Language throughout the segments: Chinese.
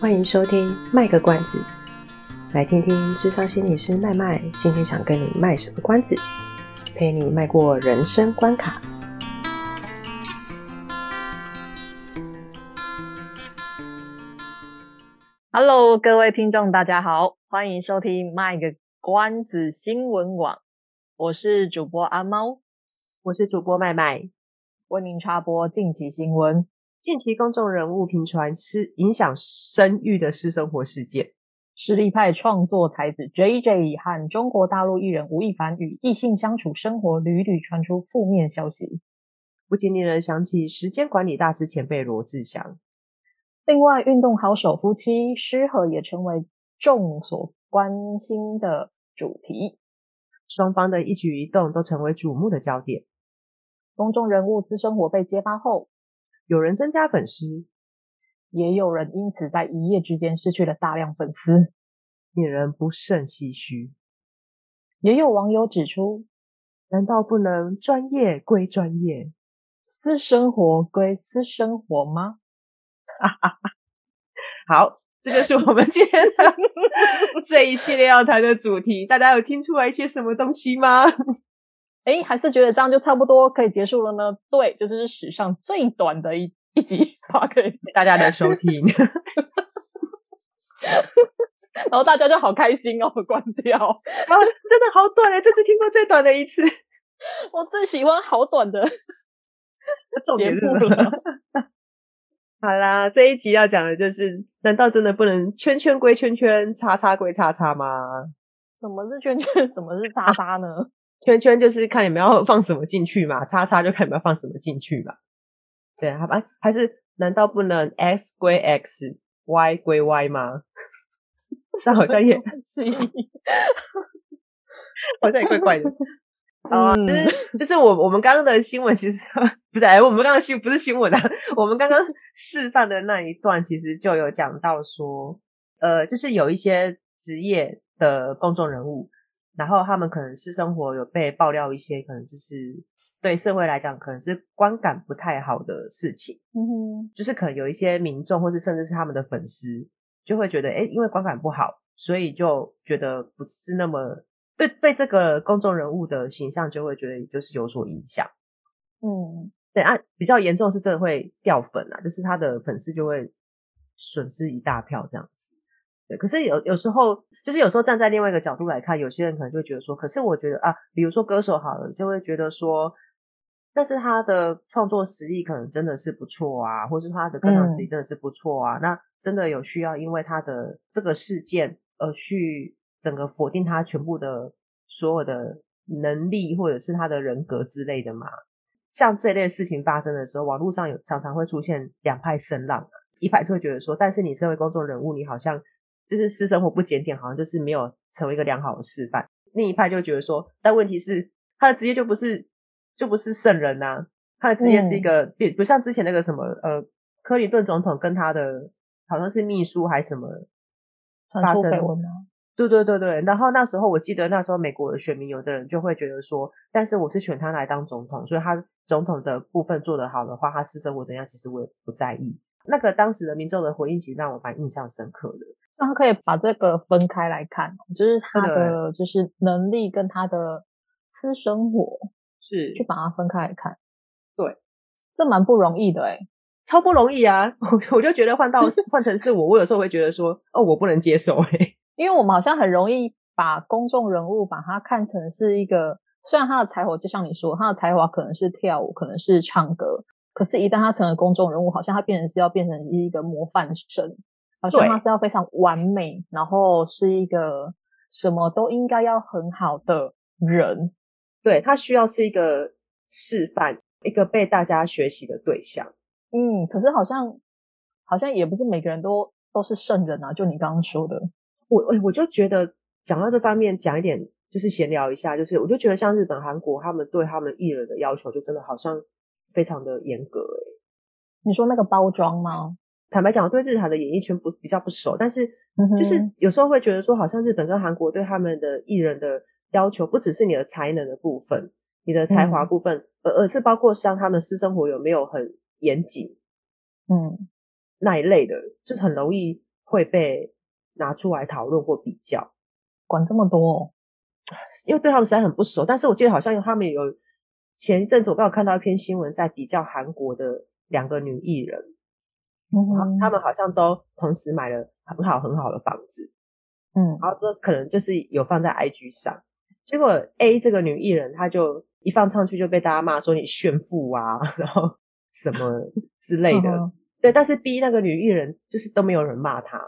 欢迎收听卖个关子，来听听智商心理师麦麦今天想跟你卖什么关子，陪你迈过人生关卡。Hello，各位听众，大家好，欢迎收听卖个关子新闻网，我是主播阿猫，我是主播麦麦，为您插播近期新闻。近期公众人物频传私影响生育的私生活事件，实力派创作才子 JJ 和中国大陆艺人吴亦凡与异性相处生活屡屡传出负面消息，不禁令人想起时间管理大师前辈罗志祥。另外，运动好手夫妻失和也成为众所关心的主题，双方的一举一动都成为瞩目的焦点。公众人物私生活被揭发后，有人增加粉丝，也有人因此在一夜之间失去了大量粉丝，令人不胜唏嘘。也有网友指出，难道不能专业归专业，私生活归私生活吗？哈哈哈。好，这就是我们今天的 这一系列要谈的主题。大家有听出来一些什么东西吗？哎，还是觉得这样就差不多可以结束了呢？对，就是史上最短的一一集，可以大家的收听，然后大家就好开心哦，关掉，啊，真的好短哎，这是听过最短的一次，我最喜欢好短的节目了。好啦，这一集要讲的就是，难道真的不能圈圈归圈圈，叉叉归叉叉吗？什么是圈圈？什么是叉叉呢？圈圈就是看你们要放什么进去嘛，叉叉就看你们要放什么进去嘛。对，好吧，还是难道不能 x 归 x，y 归 y 吗？这好像也 是，好像也怪怪的。啊、嗯，就是就是我我们刚刚的新闻其实不是，我们刚刚新不是新闻啊，我们刚刚示范的那一段其实就有讲到说，呃，就是有一些职业的公众人物。然后他们可能私生活有被爆料一些，可能就是对社会来讲可能是观感不太好的事情。嗯哼，就是可能有一些民众，或是甚至是他们的粉丝，就会觉得，哎，因为观感不好，所以就觉得不是那么对对这个公众人物的形象，就会觉得就是有所影响。嗯，对啊，比较严重的是真的会掉粉啊，就是他的粉丝就会损失一大票这样子。对，可是有有时候。就是有时候站在另外一个角度来看，有些人可能就会觉得说，可是我觉得啊，比如说歌手好了，就会觉得说，但是他的创作实力可能真的是不错啊，或是他的歌唱实力真的是不错啊，嗯、那真的有需要因为他的这个事件而去整个否定他全部的所有的能力或者是他的人格之类的吗？像这类事情发生的时候，网络上有常常会出现两派声浪，一派是会觉得说，但是你身为公众人物，你好像。就是私生活不检点，好像就是没有成为一个良好的示范。另一派就觉得说，但问题是他的职业就不是就不是圣人呐、啊，他的职业是一个，不、嗯、不像之前那个什么呃，克林顿总统跟他的好像是秘书还是什么发生过？对对对对。然后那时候我记得那时候美国的选民有的人就会觉得说，但是我是选他来当总统，所以他总统的部分做得好的话，他私生活怎样，其实我也不在意。那个当时的民众的回应，其实让我蛮印象深刻的。那他可以把这个分开来看，就是他的就是能力跟他的私生活是去把它分开来看。对，这蛮不容易的诶，超不容易啊！我我就觉得换到换成是我，我有时候会觉得说，哦，我不能接受诶，因为我们好像很容易把公众人物把他看成是一个，虽然他的才华就像你说，他的才华可能是跳舞，可能是唱歌，可是，一旦他成了公众人物，好像他变成是要变成一个模范生。好像他是要非常完美，然后是一个什么都应该要很好的人，对，他需要是一个示范，一个被大家学习的对象。嗯，可是好像好像也不是每个人都都是圣人啊，就你刚刚说的，我我我就觉得讲到这方面讲一点，就是闲聊一下，就是我就觉得像日本、韩国他们对他们艺人的要求，就真的好像非常的严格诶。你说那个包装吗？坦白讲，我对日韩的演艺圈不比较不熟，但是就是有时候会觉得说，好像日本跟韩国对他们的艺人的要求，不只是你的才能的部分，你的才华部分，而、嗯、而是包括像他们私生活有没有很严谨，嗯，那一类的，就是很容易会被拿出来讨论或比较，管这么多哦，因为对他们实在很不熟。但是我记得好像他们有前一阵子我刚好看到一篇新闻，在比较韩国的两个女艺人，嗯哼，他们好像都同时买了很好很好的房子，嗯，然后这可能就是有放在 IG 上，结果 A 这个女艺人她就一放上去就被大家骂说你炫富啊，然后什么之类的。嗯对，但是 B 那个女艺人就是都没有人骂她，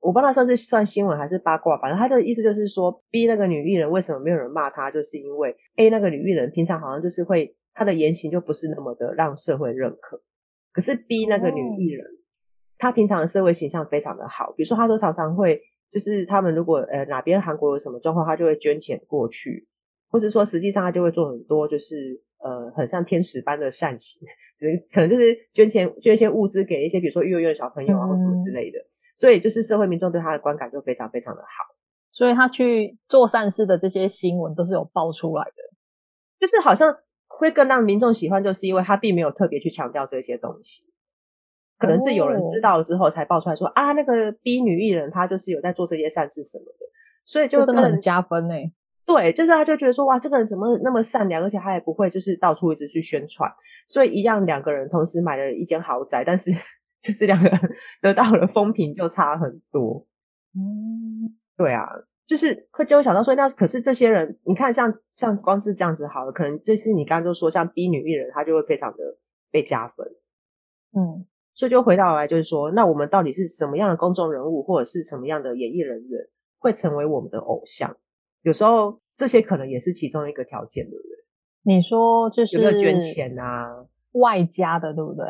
我不知道算是算新闻还是八卦，反正她的意思就是说 B 那个女艺人为什么没有人骂她，就是因为 A 那个女艺人平常好像就是会她的言行就不是那么的让社会认可，可是 B 那个女艺人，哦、她平常的社会形象非常的好，比如说她都常常会就是他们如果呃哪边韩国有什么状况，她就会捐钱过去，或是说实际上她就会做很多就是呃很像天使般的善行。只可能就是捐钱捐一些物资给一些，比如说幼儿园的小朋友啊，或什么之类的，嗯、所以就是社会民众对她的观感就非常非常的好，所以他去做善事的这些新闻都是有爆出来的，就是好像会更让民众喜欢，就是因为他并没有特别去强调这些东西，可能是有人知道了之后才爆出来说、哦、啊，那个 B 女艺人她就是有在做这些善事什么的，所以就真的很加分欸。对，就是他就觉得说哇，这个人怎么那么善良，而且他也不会就是到处一直去宣传，所以一样两个人同时买了一间豪宅，但是 就是两个人得到了风评就差很多。嗯，对啊，就是会就会想到说，那可是这些人，你看像像光是这样子好了，可能就是你刚刚就说像 B 女艺人，她就会非常的被加分。嗯，所以就回到来就是说，那我们到底是什么样的公众人物，或者是什么样的演艺人员会成为我们的偶像？有时候这些可能也是其中一个条件，对不对？你说就是有没有捐钱啊？外加的，对不对？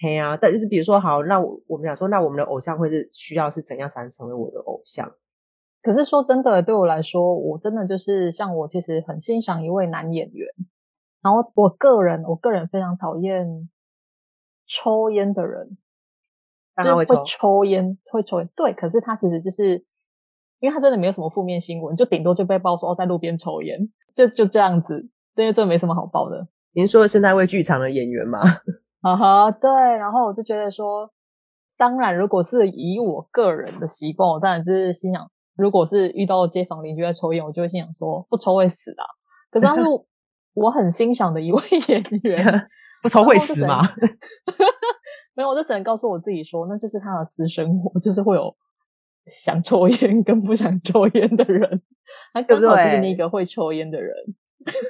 嘿呀、啊，但就是比如说，好，那我我们想说，那我们的偶像会是需要是怎样才能成为我的偶像？可是说真的，对我来说，我真的就是像我其实很欣赏一位男演员，然后我个人我个人非常讨厌抽烟的人，就是会抽烟会抽烟，对，可是他其实就是。因为他真的没有什么负面新闻，就顶多就被爆说哦，在路边抽烟，就就这样子，因为这没什么好报的。您说的是那位剧场的演员吗？啊哈，对。然后我就觉得说，当然，如果是以我个人的习惯，我当然是心想，如果是遇到街坊邻居在抽烟，我就会心想说，不抽会死的。可是他是 我很欣赏的一位演员，不抽会死吗？没有，我就只能告诉我自己说，那就是他的私生活，就是会有。想抽烟跟不想抽烟的人，他刚好就是那个会抽烟的人。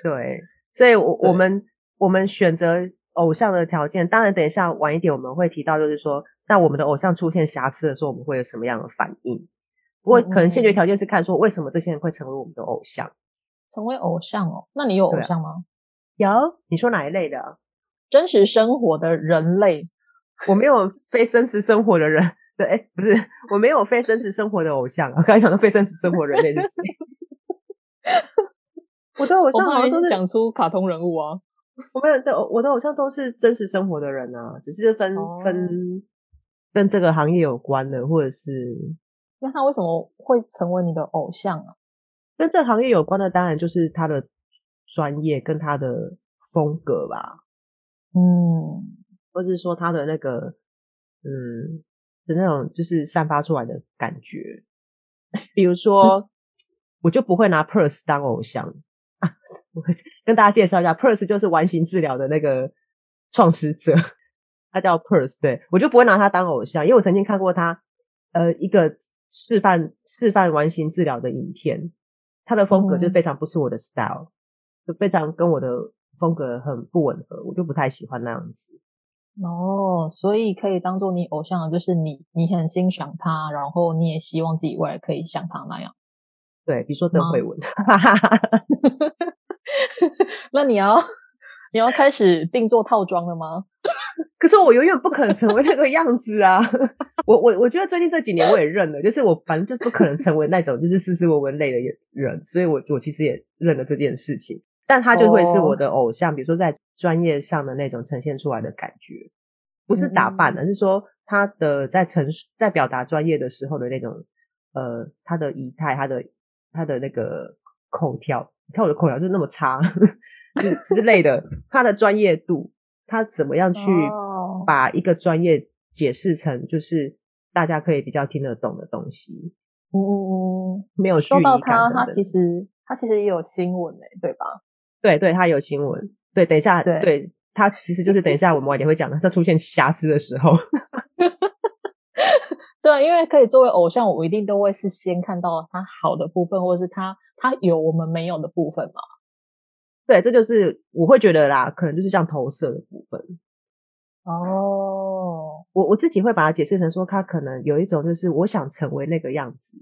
对，所以我，我我们我们选择偶像的条件，当然，等一下晚一点我们会提到，就是说，那我们的偶像出现瑕疵的时候，我们会有什么样的反应？不过，可能先决条件是看说，为什么这些人会成为我们的偶像？成为偶像哦？那你有偶像吗？有？你说哪一类的？真实生活的人类？我没有非真实生活的人。对，哎，不是，我没有非真实生活的偶像我。刚才讲的非真实生活人类是谁？我的偶像好像都是讲出卡通人物啊。我没有的，我的偶像都是真实生活的人啊，只是分、哦、分跟这个行业有关的，或者是那他为什么会成为你的偶像啊？跟这行业有关的，当然就是他的专业跟他的风格吧。嗯，或者是说他的那个，嗯。的那种就是散发出来的感觉，比如说，我就不会拿 Purse 当偶像啊。我跟大家介绍一下，Purse 就是完形治疗的那个创始者，他叫 Purse，对，我就不会拿他当偶像，因为我曾经看过他呃一个示范示范完形治疗的影片，他的风格就非常不是我的 style，就非常跟我的风格很不吻合，我就不太喜欢那样子。哦，所以可以当做你偶像的，就是你，你很欣赏他，然后你也希望自己未来可以像他那样。对，比如说邓慧文。那你要你要开始定做套装了吗？可是我永远不可能成为那个样子啊！我我我觉得最近这几年我也认了，就是我反正就不可能成为那种就是斯斯文文类的人，所以我我其实也认了这件事情。但他就会是我的偶像，哦、比如说在专业上的那种呈现出来的感觉，不是打扮的，嗯、是说他的在陈述、在表达专业的时候的那种，呃，他的仪态，他的他的那个口条，你看我的口条就是那么差，之之类的，他的专业度，他怎么样去把一个专业解释成就是大家可以比较听得懂的东西。嗯嗯嗯，没有说到他，他其实他其实也有新闻诶，对吧？对对，他有新闻。对，等一下，对，对他其实就是等一下我们晚点会讲的，他出现瑕疵的时候。对，因为可以作为偶像，我一定都会是先看到他好的部分，或者是他他有我们没有的部分嘛。对，这就是我会觉得啦，可能就是像投射的部分。哦，我我自己会把它解释成说，他可能有一种就是我想成为那个样子，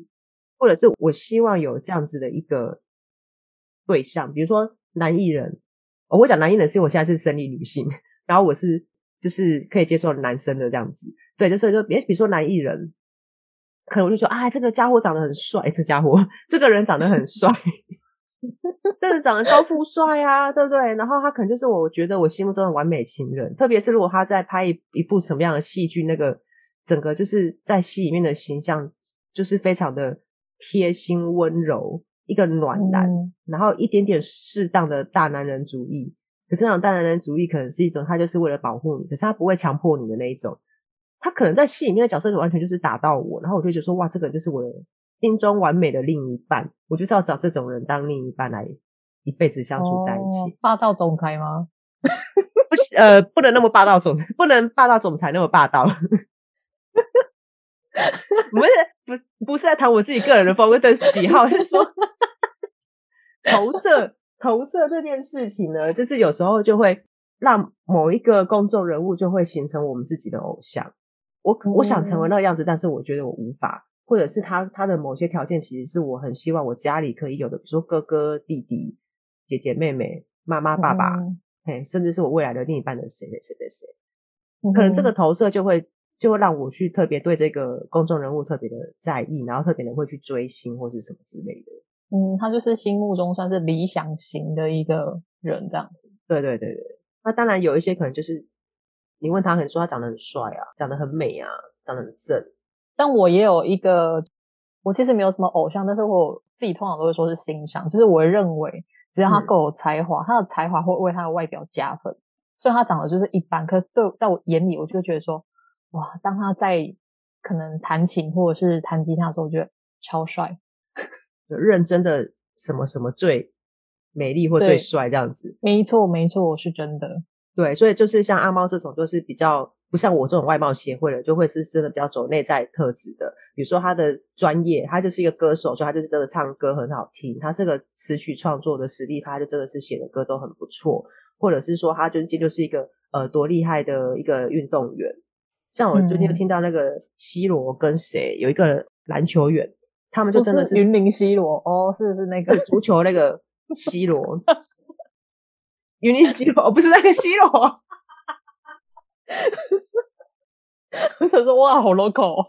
或者是我希望有这样子的一个对象，比如说男艺人。哦，我讲男艺人是因为我现在是生理女性，然后我是。就是可以接受男生的这样子，对，就所以说，别比如说男艺人，可能我就说，啊，这个家伙长得很帅，这家伙，这个人长得很帅，这个人长得高富帅啊，对不对？然后他可能就是我觉得我心目中的完美情人，特别是如果他在拍一一部什么样的戏剧，那个整个就是在戏里面的形象就是非常的贴心温柔，一个暖男，嗯、然后一点点适当的大男人主义。可是那种大男人主义可能是一种，他就是为了保护你，可是他不会强迫你的那一种。他可能在戏里面的角色就完全就是打到我，然后我就觉得说，哇，这个人就是我的心中完美的另一半，我就是要找这种人当另一半来一辈子相处在一起。哦，霸道总裁吗？不是，呃，不能那么霸道总裁，不能霸道总裁那么霸道。不是，不，不是在谈我自己个人的风格的喜好，是说投射。投射这件事情呢，就是有时候就会让某一个公众人物就会形成我们自己的偶像。我我想成为那个样子，但是我觉得我无法，或者是他他的某些条件其实是我很希望我家里可以有的，比如说哥哥、弟弟、姐姐、妹妹、妈妈、爸爸，嘿，甚至是我未来的另一半的谁谁谁谁谁，可能这个投射就会就会让我去特别对这个公众人物特别的在意，然后特别的会去追星或是什么之类的。嗯，他就是心目中算是理想型的一个人，这样子。对对对对，那当然有一些可能就是你问他，很说他长得很帅啊，长得很美啊，长得很正。但我也有一个，我其实没有什么偶像，但是我自己通常都会说是欣赏，就是我认为只要他够有才华，嗯、他的才华会为他的外表加分。虽然他长得就是一般，可是对在我眼里，我就觉得说，哇，当他在可能弹琴或者是弹吉他的时候，我觉得超帅。认真的什么什么最美丽或最帅这样子，没错没错，是真的。对，所以就是像阿猫这种，就是比较不像我这种外貌协会的，就会是真的比较走内在特质的。比如说他的专业，他就是一个歌手，所以他就是真的唱歌很好听。他这个词曲创作的实力，他就真的是写的歌都很不错。或者是说他最近就是一个呃多厉害的一个运动员。像我最近就听到那个 C 罗跟谁有一个篮球员。他们就真的是云林 C 罗哦，是是那个是足球那个 C 罗，云林 C 罗不是那个 C 罗，我想说哇，好 local，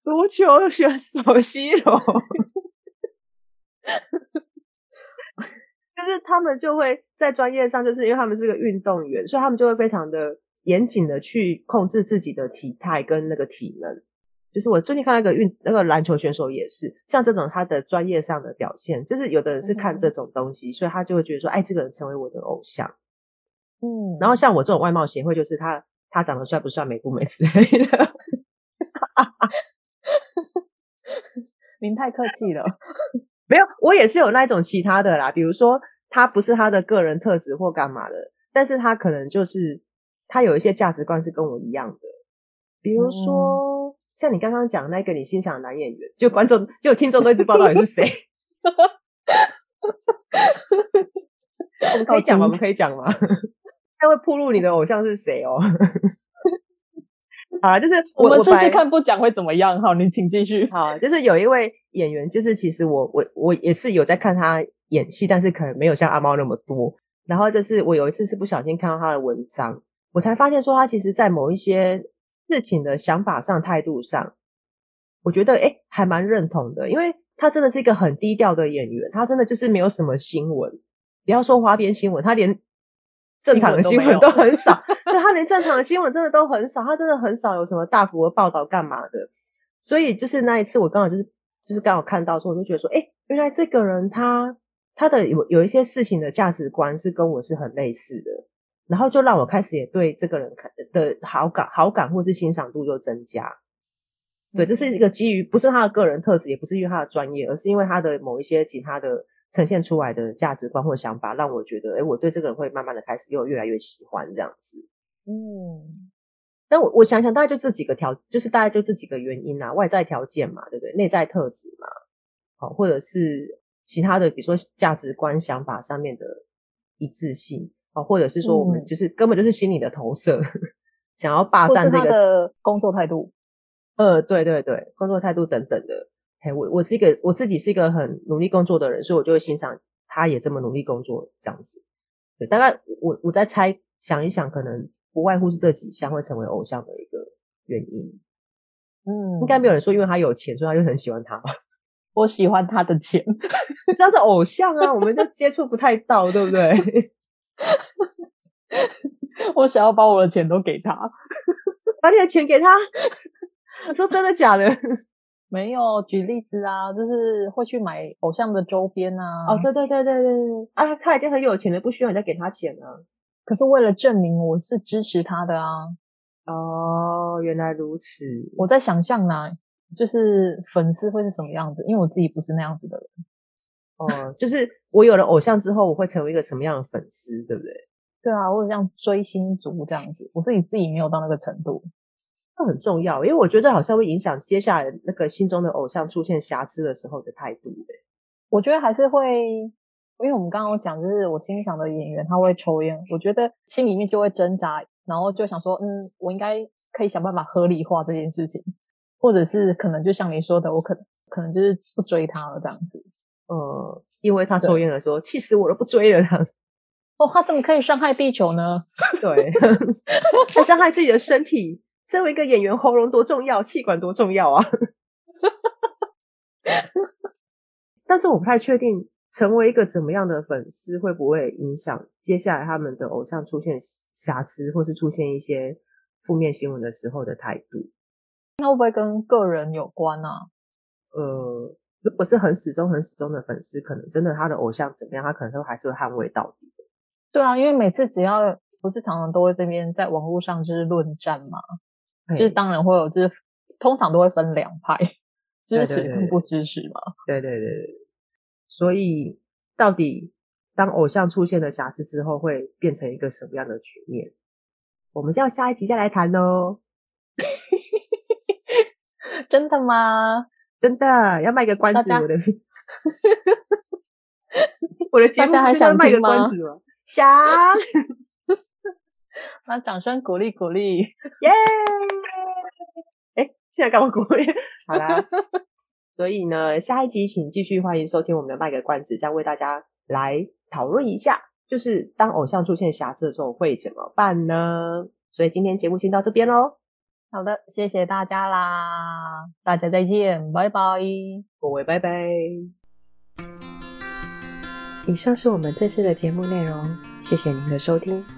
足球选手 C 罗，就是他们就会在专业上，就是因为他们是个运动员，所以他们就会非常的严谨的去控制自己的体态跟那个体能。就是我最近看那个运那个篮球选手也是，像这种他的专业上的表现，就是有的人是看这种东西，嗯、所以他就会觉得说，哎，这个人成为我的偶像。嗯，然后像我这种外貌协会，就是他他长得帅不帅、美不美之类的。您太客气了，没有，我也是有那种其他的啦，比如说他不是他的个人特质或干嘛的，但是他可能就是他有一些价值观是跟我一样的，比如说。嗯像你刚刚讲那个你欣赏的男演员，就观众就听众都一直报道你是谁。我们可以讲吗？我们可以讲吗？他会暴露你的偶像是谁哦。啊，就是我，我们试试看不讲会怎么样。好，你请继续。好，就是有一位演员，就是其实我我我也是有在看他演戏，但是可能没有像阿猫那么多。然后就是我有一次是不小心看到他的文章，我才发现说他其实，在某一些。事情的想法上、态度上，我觉得诶还蛮认同的，因为他真的是一个很低调的演员，他真的就是没有什么新闻，不要说花边新闻，他连正常的新闻都很少，对，他连正常的新闻真的都很少，他真的很少有什么大幅的报道干嘛的，所以就是那一次我刚好就是就是刚好看到说，我就觉得说，诶原来这个人他他的有有一些事情的价值观是跟我是很类似的。然后就让我开始也对这个人的好感、好感或是欣赏度就增加。对，这是一个基于不是他的个人特质，也不是因为他的专业，而是因为他的某一些其他的呈现出来的价值观或想法，让我觉得，哎，我对这个人会慢慢的开始又越来越喜欢这样子。嗯，但我我想想，大概就这几个条，就是大概就这几个原因啊，外在条件嘛，对不对？内在特质嘛，好，或者是其他的，比如说价值观、想法上面的一致性，哦，或者是说我们就是、嗯、根本就是心理的投射，想要霸占这个的工作态度。呃，对对对，工作态度等等的，嘿，我我是一个我自己是一个很努力工作的人，所以我就会欣赏他也这么努力工作这样子。对，大概我我在猜想一想，可能不外乎是这几项会成为偶像的一个原因。嗯，应该没有人说因为他有钱，所以他就很喜欢他吧？我喜欢他的钱，那是偶像啊，我们就接触不太到，对不对？我想要把我的钱都给他，把你的钱给他。我 说真的假的？没有，举例子啊，就是会去买偶像的周边啊。哦，对对对对对对啊，他已经很有钱了，不需要你再给他钱了。可是为了证明我是支持他的啊。哦，原来如此。我在想象呢，就是粉丝会是什么样子，因为我自己不是那样子的人。哦，就是我有了偶像之后，我会成为一个什么样的粉丝，对不对？对啊，或者像追星族这样子。我自己自己没有到那个程度。这很重要，因为我觉得这好像会影响接下来那个心中的偶像出现瑕疵的时候的态度。我觉得还是会，因为我们刚刚讲，就是我欣赏的演员他会抽烟，我觉得心里面就会挣扎，然后就想说，嗯，我应该可以想办法合理化这件事情，或者是可能就像你说的，我可能可能就是不追他了这样子。呃，因为他抽烟的时候，气死我了，不追了他。哦，他怎么可以伤害地球呢？对，他伤害自己的身体。身为一个演员，喉咙多重要，气管多重要啊！但是我不太确定，成为一个怎么样的粉丝会不会影响接下来他们的偶像出现瑕疵，或是出现一些负面新闻的时候的态度。那会不会跟个人有关啊？呃，如果是很始终、很始终的粉丝，可能真的他的偶像怎么样，他可能都还是会捍卫到底的。对啊，因为每次只要不是常常都会这边在网络上就是论战嘛。就是当然会有，就是通常都会分两派，支持跟不支持嘛。对对对对，所以到底当偶像出现了瑕疵之后，会变成一个什么样的局面？我们就要下一集再来谈喽。真的吗？真的，要卖个关子，我的 我的节目还想卖个关子吗？想。那掌声鼓励鼓励，耶！哎，现在干嘛鼓励？好啦，所以呢，下一集请继续欢迎收听我们的卖个关子，将为大家来讨论一下，就是当偶像出现瑕疵的时候会怎么办呢？所以今天节目先到这边喽。好的，谢谢大家啦，大家再见，拜拜，各位拜拜。以上是我们这次的节目内容，谢谢您的收听。